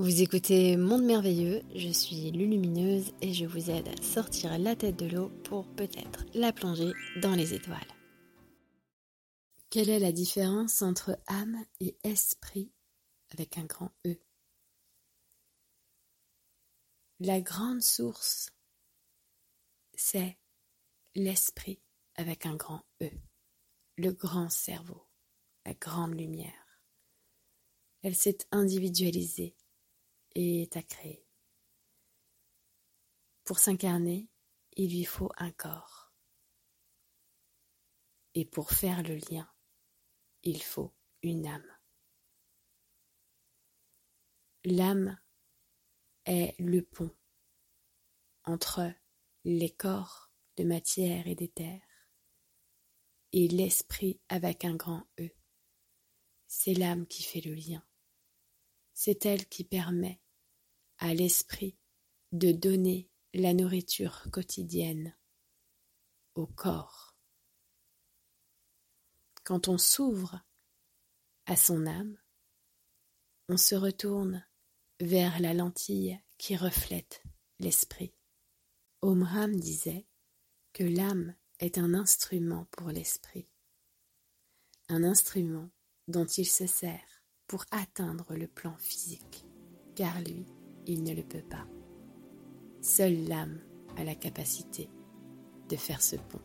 Vous écoutez Monde Merveilleux, je suis Lulumineuse et je vous aide à sortir la tête de l'eau pour peut-être la plonger dans les étoiles. Quelle est la différence entre âme et esprit avec un grand E? La grande source, c'est l'esprit avec un grand E, le grand cerveau, la grande lumière. Elle s'est individualisée et à créer. Pour s'incarner, il lui faut un corps. Et pour faire le lien, il faut une âme. L'âme est le pont entre les corps de matière et d'éther et l'esprit avec un grand E. C'est l'âme qui fait le lien. C'est elle qui permet à l'esprit de donner la nourriture quotidienne au corps. Quand on s'ouvre à son âme, on se retourne vers la lentille qui reflète l'esprit. Omram disait que l'âme est un instrument pour l'esprit, un instrument dont il se sert pour atteindre le plan physique, car lui, il ne le peut pas. Seule l'âme a la capacité de faire ce pont.